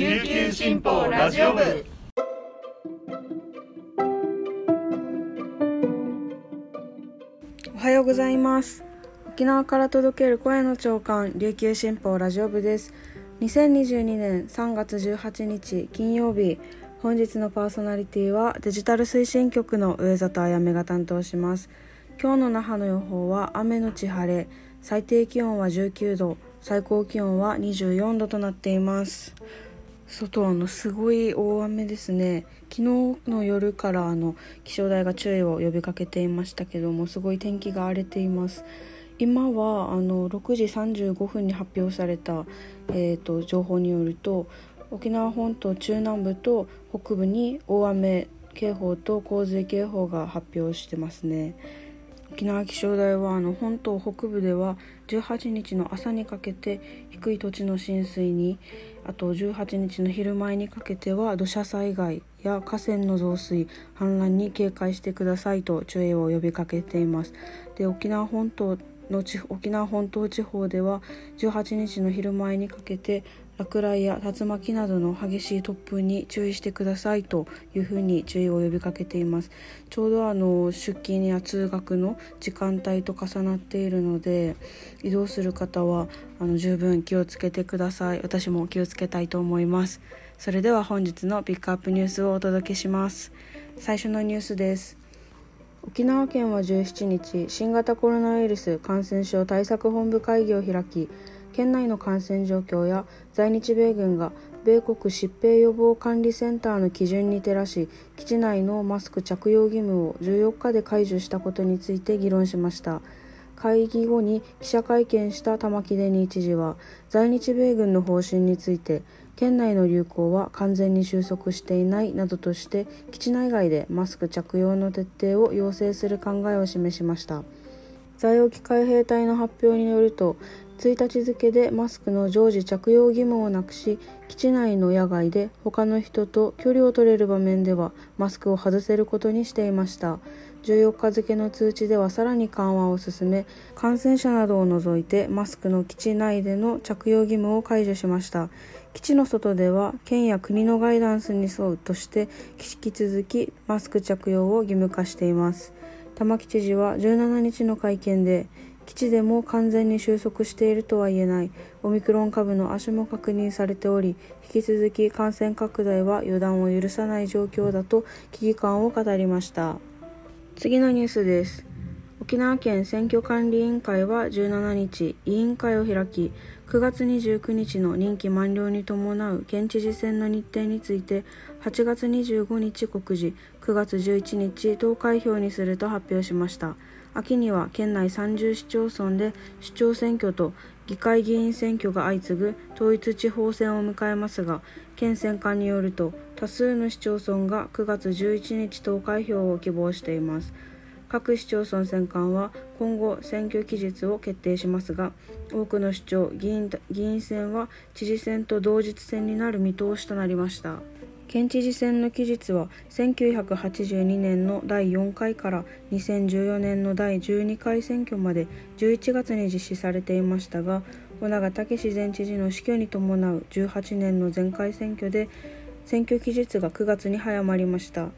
琉球新報ラジオ部。おはようございます。沖縄から届ける声の長官琉球新報ラジオ部です。2022年3月18日金曜日本日のパーソナリティはデジタル推進局の上里あやめが担当します。今日の那覇の予報は雨のち晴れ最低気温は19度最高気温は24度となっています。外あのすごい大雨ですね。昨日の夜からあの気象台が注意を呼びかけていましたけどもすごい天気が荒れています。今はあの6時35分に発表された、えーと、情報によると沖縄本島中南部と北部に大雨警報と洪水警報が発表してますね。沖縄気象台はあの本島北部では18日の朝にかけて低い土地の浸水にあと18日の昼前にかけては土砂災害や河川の増水氾濫に警戒してくださいと注意を呼びかけています。で沖縄本島の沖縄本島地方では18日の昼前にかけて落雷や竜巻などの激しい突風に注意してくださいというふうに注意を呼びかけています。ちょうどあの出勤や通学の時間帯と重なっているので移動する方はあの十分気をつけてください。私も気をつけたいと思います。それでは本日のピックアップニュースをお届けします。最初のニュースです。沖縄県は17日新型コロナウイルス感染症対策本部会議を開き県内の感染状況や在日米軍が米国疾病予防管理センターの基準に照らし基地内のマスク着用義務を14日で解除したことについて議論しました。会議後に記者会見した玉城デニー知事は在日米軍の方針について県内の流行は完全に収束していないなどとして基地内外でマスク着用の徹底を要請する考えを示しました。在沖海兵隊の発表によると1日付でマスクの常時着用義務をなくし基地内の野外で他の人と距離を取れる場面ではマスクを外せることにしていました。14日付の通知ではさらに緩和を進め感染者などを除いてマスクの基地内での着用義務を解除しました。基地の外では県や国のガイダンスに沿うとして引き続きマスク着用を義務化しています。玉城知事は17日の会見で基地でも完全に収束しているとは言えない。オミクロン株の足も確認されており引き続き感染拡大は予断を許さない状況だと危機感を語りました。次のニュースです。沖縄県選挙管理委員会は17日委員会を開き9月29日の任期満了に伴う県知事選の日程について8月25日告示9月11日投開票にすると発表しました。秋には県内30市町村で市長選挙と議会議員選挙が相次ぐ統一地方選を迎えますが県選管によると多数の市町村が9月11日投開票を希望しています。各市町村選管は今後選挙期日を決定しますが多くの市長議員議員選は知事選と同日選になる見通しとなりました。県知事選の期日は1982年の第4回から2014年の第12回選挙まで11月に実施されていましたが尾長武前知事の死去に伴う18年の前回選挙で選挙期日が9月に早まりました。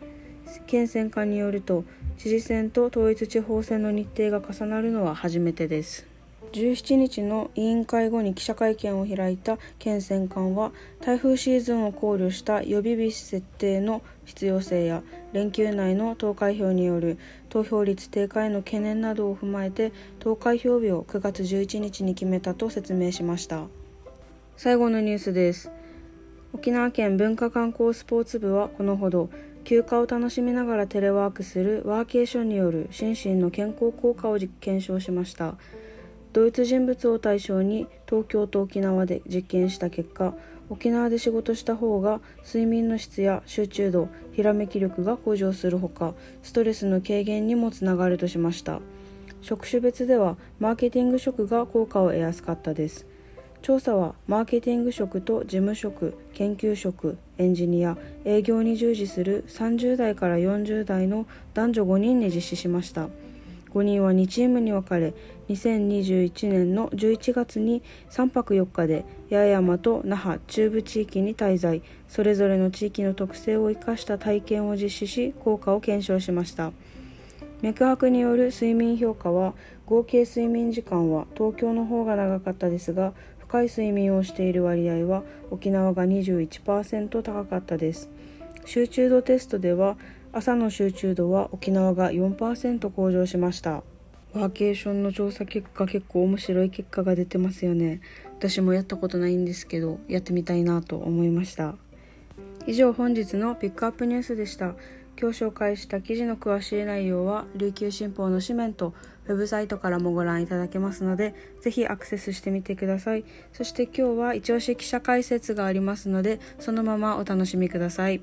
県選管によると知事選と統一地方選の日程が重なるのは初めてです。17日の委員会後に記者会見を開いた県選管は台風シーズンを考慮した予備日設定の必要性や連休内の投開票による投票率低下への懸念などを踏まえて投開票日を9月11日に決めたと説明しました。最後のニュースです。沖縄県文化観光スポーツ部はこのほど休暇を楽しみながらテレワークするワーケーションによる心身の健康効果を検証しました。ドイツ人物を対象に東京と沖縄で実験した結果沖縄で仕事した方が睡眠の質や集中度ひらめき力が向上するほかストレスの軽減にもつながるとしました。職種別ではマーケティング職が効果を得やすかったです。調査はマーケティング職と事務職研究職エンジニア営業に従事する30代から40代の男女5人に実施しました。5人は2チームに分かれ2021年の11月に3泊4日で八重山と那覇中部地域に滞在。それぞれの地域の特性を生かした体験を実施し効果を検証しました。脈拍による睡眠評価は合計睡眠時間は東京の方が長かったですが深い睡眠をしている割合は沖縄が21%高かったです。集中度テストでは朝の集中度は沖縄が4%向上しました。ワーケーションの調査結果結構面白い結果が出てますよね。私もやったことないんですけどやってみたいなと思いました。以上本日のピックアップニュースでした。今日紹介した記事の詳しい内容は琉球新報の紙面とウェブサイトからもご覧いただけますのでぜひアクセスしてみてください。そして今日は一押し記者解説がありますのでそのままお楽しみください。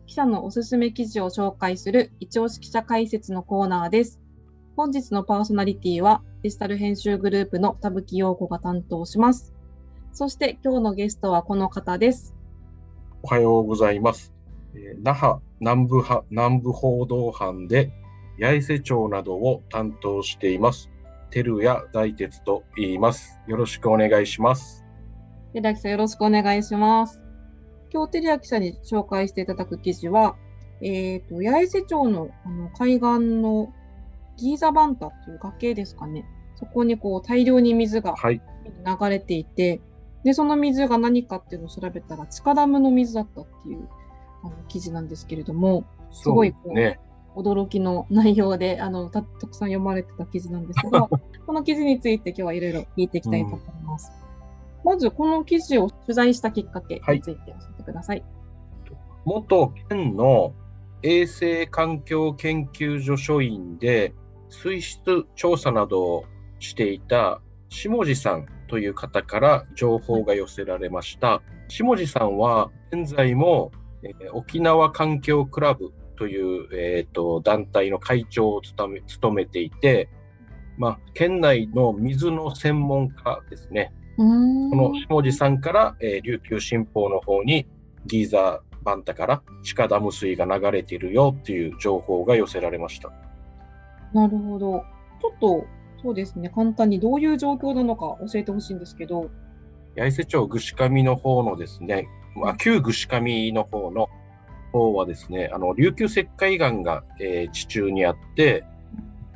記者のおすすめ記事を紹介する一押し記者解説のコーナーです。本日のパーソナリティはデジタル編集グループの田吹陽子が担当します。そして今日のゲストはこの方です。おはようございます。えー、那覇南部南部報道班で八重瀬町などを担当しています。照屋大鉄と言います。よろしくお願いします。照屋さんよろしくお願いします。今日、照屋記者に紹介していただく記事は、えっ、ー、と、八重瀬町のあの海岸のギーザバンタという崖ですかね。そこにこう大量に水が流れていて、はい、で、その水が何かっていうのを調べたら、地下ダムの水だったっていうあの記事なんですけれども、すごいこう、ね、驚きの内容であのたたくさん読まれてた記事なんですが、この記事について今日はいろいろ聞いていきたいと思います。うん、まず、この記事を取材したきっかけについて教えてください。はい、元県の衛生環境研究所所員で水質調査などをしていた下地さんという方から情報が寄せられました。下地さんは現在も、えー、沖縄環境クラブという、えーと、団体の会長を務め務めていて、まあ、県内の水の専門家ですね。この下地さんから、えー、琉球新報の方にギーザーバンタから地下ダム水が流れているよっていう情報が寄せられました。なるほど。ちょっとそうですね、簡単にどういう状況なのか教えてほしいんですけど。八重瀬町串上の方のですね、まあ、旧串上の方の方はですね、あの琉球石灰岩が、えー、地中にあって、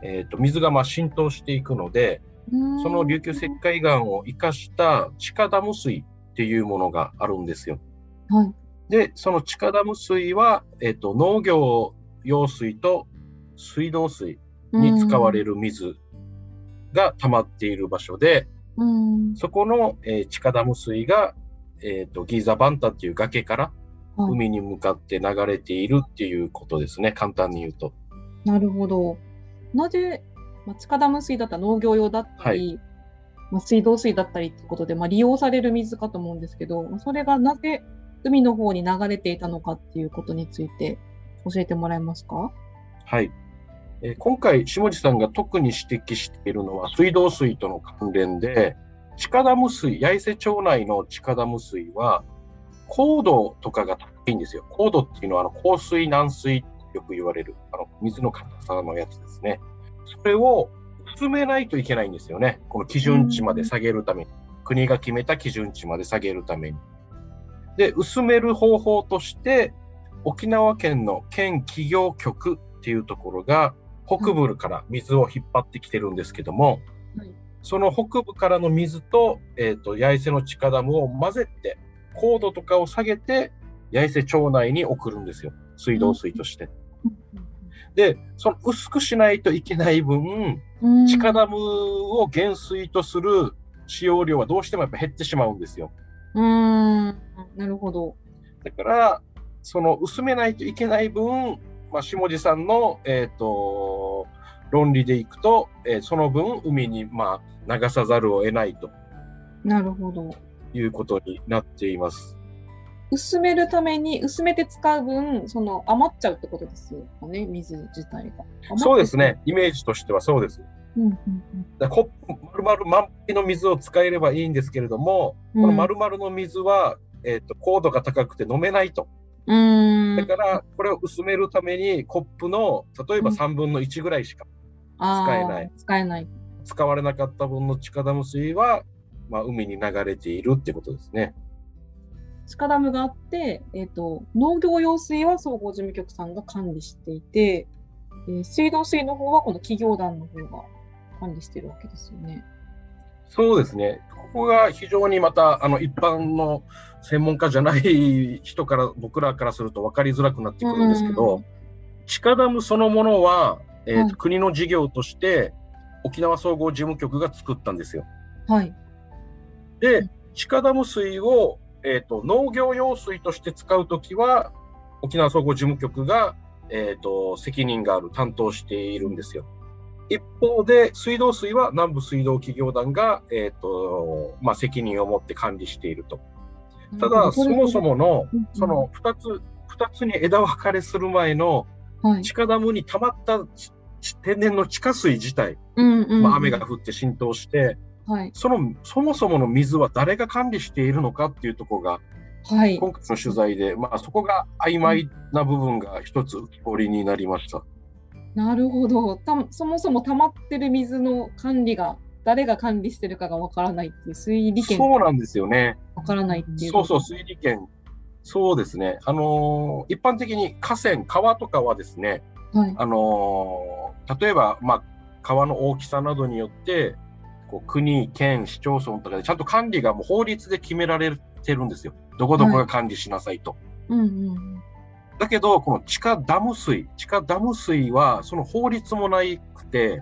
えーと、水がまあ浸透していくので、その琉球石灰岩を生かした地下ダム水っていうものがあるんですよ。はい、で、その地下ダム水は、えーと、農業用水と水道水に使われる水が溜まっている場所で、そこの、えー、地下ダム水が、えーとギーザバンタっていう崖から海に向かって流れているっていうことですね、簡単に言うと。なるほど。なぜ、まあ、地下ダム水だったら農業用だったり、はい、まあ、水道水だったりってことで、まあ、利用される水かと思うんですけど、それがなぜ海の方に流れていたのかっていうことについて教えてもらえますか？はい。えー、今回、下地さんが特に指摘しているのは水道水との関連で、地下ダム水、八重瀬町内の地下ダム水は、高度とかが高いんですよ。高度っていうのはあの降水軟水ってよく言われるあの水の硬さのやつですね。それを薄めないといけないんですよね。この基準値まで下げるために。国が決めた基準値まで下げるために。で、薄める方法として、沖縄県の県企業局っていうところが北部から水を引っ張ってきてるんですけども、はい、その北部からの水と、えっ、ー、と、八重瀬の地下ダムを混ぜて、高度とかを下げて、八重瀬町内に送るんですよ。水道水として。で、その薄くしないといけない分、地下ダムを減水とする使用量はどうしてもやっぱ減ってしまうんですよ。うん、なるほど。だから、その薄めないといけない分、まあ、下地さんの、えっ、ー、と、論理でいくと、えーその分海にまあ流さざるを得ないとなるほど。いうことになっています。薄めるために、薄めて使う分、その余っちゃうってことですよね、水自体が。そうですね。イメージとしてはそうです。うんうんだからコップ丸々満杯の水を使えればいいんですけれども、うん。この丸々の水は、えっ、と、高度が高くて飲めないと。うーん。だから、これを薄めるために、コップの、例えばうん3分の1ぐらいしか使えない。使えない。使われなかった分の地下ダム水は、まあ、海に流れているってことですね。地下ダムがあって、えっ、と、農業用水は総合事務局さんが管理していて、えー水道水の方はこの企業団の方が管理してるわけですよね。そうですね。ここが非常にまた、あの、一般の専門家じゃない 人から、僕らからすると分かりづらくなってくるんですけうどん、地下ダムそのものは、えーとはい国の事業として、沖縄総合事務局が作ったんですよ。はい。で、地下ダム水を、えー、と農業用水として使うときは、沖縄総合事務局が、えー、と責任がある、担当しているんですよ。一方で、水道水は南部水道企業団が、えーとまあ、責任を持って管理していると。ただ、そもそもの、その2つ、二つに枝分かれする前のはい。地下ダムに溜まった天然の地下水自体、まあ、雨が降って浸透して、はい。その、そもそもの水は誰が管理しているのかっていうところが、はい。今回の取材で、まあそこが曖昧な部分が一つ浮き彫りになりました。なるほど。たそもそも溜まってる水の管理が、誰が管理してるかがわからないっていう、水利権そうなんですよね。わからないっていう。そうそう、水利権。そうですね。あのー一般的に河川、川とかはですね、はい。あのー例えば、まあ、川の大きさなどによって、こう国、県、市町村とかでちゃんと管理がもう法律で決められてるんですよ。どこどこが管理しなさいと。うんうん。だけど、この地下ダム水、地下ダム水は、その法律もないくて、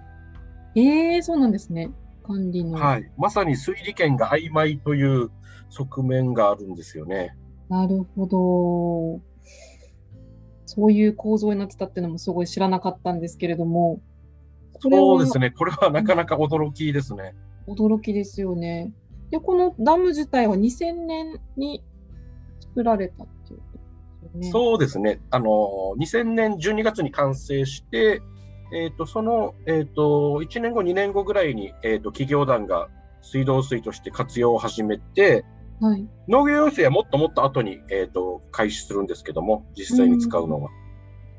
ええそうなんですね。管理の。はい、まさに推理権が曖昧という側面があるんですよね。なるほど。そういう構造になってたっていうのもすごい知らなかったんですけれども。これはそうですね、これはなかなか驚きですね。驚きですよね。で、このダム自体は2000年に作られたっていうね。そうですね、あの2000年12月に完成して、えー、とその、えー、と1年後、2年後ぐらいに、えー、と企業団が水道水として活用を始めて、はい。農業用水はもっともっと後に、えー、と開始するんですけども、実際に使うのは。こ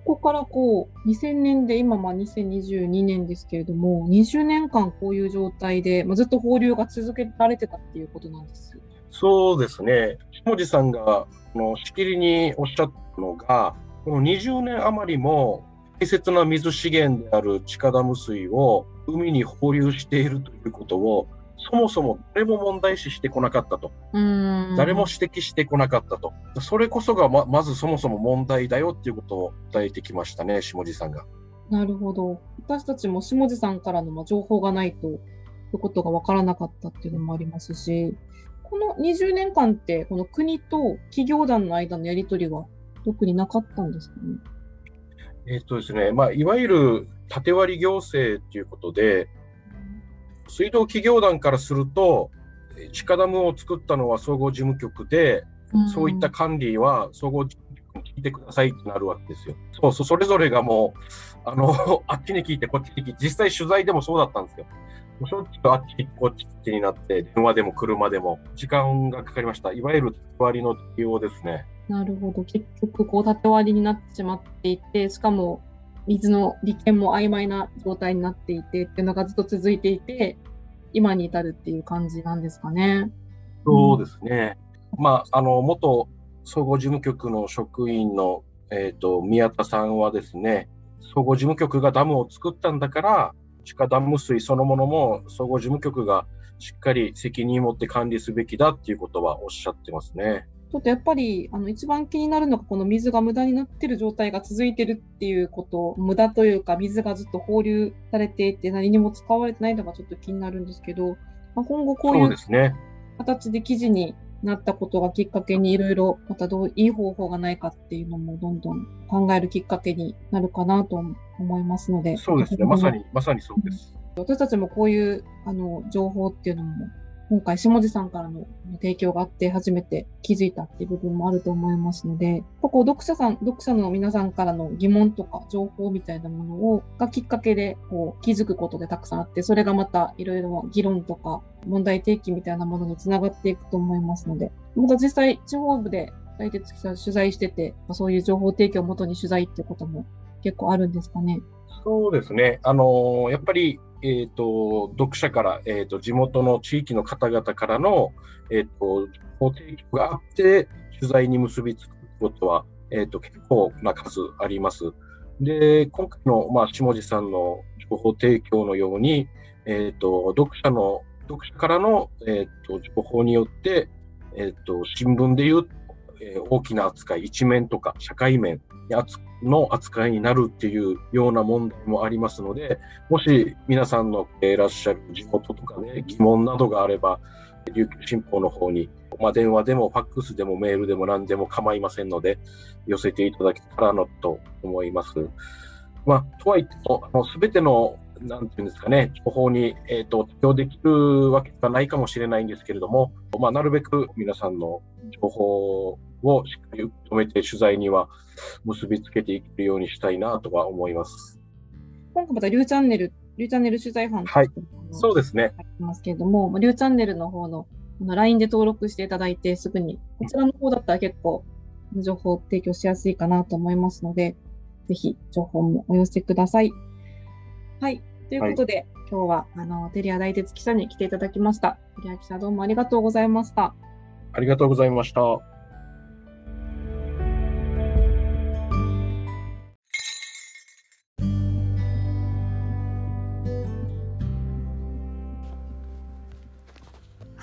こからこう、2000年で今まあ2022年ですけれども、20年間こういう状態で、まあ、ずっと放流が続けられてたっていうことなんです。そうですね。下地さんが、あの、しきりにおっしゃったのが、この20年余りも大切な水資源である地下ダム水を海に放流しているということを、そもそも誰も問題視してこなかったと。うん誰も指摘してこなかったと。それこそがま、まずそもそも問題だよっていうことを伝えてきましたね、下地さんが。なるほど。私たちも下地さんからのまあ情報がないと、いうことが分からなかったっていうのもありますし、この20年間って、この国と企業団の間のやり取りは特になかったんですかね？えっとですね、まあ、いわゆる縦割り行政ということで、水道企業団からすると、えー地下ダムを作ったのは総合事務局で、そういった管理は総合事務局に聞いてくださいってなるわけですよ。そうそう、それぞれがもう、あの、あっちに聞いてこっちに聞いて、実際取材でもそうだったんですよ。もうしょっちゅうあっちこっちになって、電話でも車でも時間がかかりました。いわゆる縦割りの対応ですね。なるほど。結局、こう、縦割りになってしまっていて、しかも、水の利権も曖昧な状態になっていてっていうのがずっと続いていて、今に至るっていう感じなんですかね。そうですね。まあ、あの、元総合事務局の職員の、えっ、と、宮田さんはですね、総合事務局がダムを作ったんだから、地下ダム水そのものも総合事務局がしっかり責任を持って管理すべきだっていうことはおっしゃってますね。ちょっとやっぱり、あの、一番気になるのが、この水が無駄になってる状態が続いてるっていうこと、無駄というか、水がずっと放流されていて、何にも使われてないのがちょっと気になるんですけど、まあ、今後こういう。形で記事になったことがきっかけにいろいろまたどういい方法がないかっていうのもどんどん考えるきっかけになるかなと思いますので。そうですね。まさに、まさにそうです。私たちもこういうあの情報っていうのも今回下地さんからの提供があって初めて気づいたっていう部分もあると思いますので、こう読者さん、読者の皆さんからの疑問とか情報みたいなものをがきっかけでこう気づくことでたくさんあって、それがまたいろいろ議論とか問題提起みたいなものにつながっていくと思いますので、また実際地方部で大鉄さん取材してて、そういう情報提供をもとに取材っていうことも結構あるんですかね？そうですね。あの、やっぱりえーと、読者から、えーと、地元の地域の方々からの、えーと、法提供があって取材に結びつくことは、えー、と結構な数あります。で今回の、まあ、下地さんの情報提供のように、えー、と読者の読者からの、えー、と情報によって、えー、と新聞でいう、えー、大きな扱い一面とか社会面の扱いになるっていうような問題もありますので、もし皆さんのいらっしゃる地元とかね、疑問などがあれば、琉球新報の方に、まあ、電話でもファックスでもメールでも何でも構いませんので、寄せていただけたらなと思います。まあ、とはいっても、すべての、なんていうんですかね、情報に、えっ、ー、と、適用できるわけではないかもしれないんですけれども、まあ、なるべく皆さんの情報をしっかり受け止めて取材には結びつけていけるようにしたいなとは思います。今回またリューチャンネル、リューチャンネル取材班はい、そうですね。ますけれども、リューチャンネルの方のの LINE で登録していただいて、すぐに、こちらの方だったら結構情報を提供しやすいかなと思いますので、ぜひ情報もお寄せください。はい。ということで、はい、今日は、あの、テリア大鉄記者に来ていただきました。テリア記者どうもありがとうございました。ありがとうございました。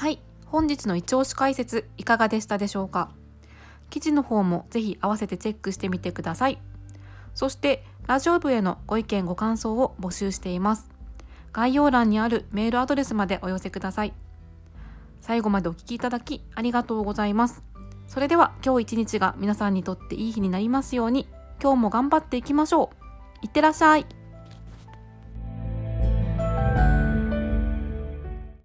はい本日の一押し解説いかがでしたでしょうか？記事の方もぜひ合わせてチェックしてみてください。そしてラジオ部へのご意見ご感想を募集しています。概要欄にあるメールアドレスまでお寄せください。最後までお聴きいただきありがとうございます。それでは今日一日が皆さんにとっていい日になりますように今日も頑張っていきましょう。いってらっしゃい。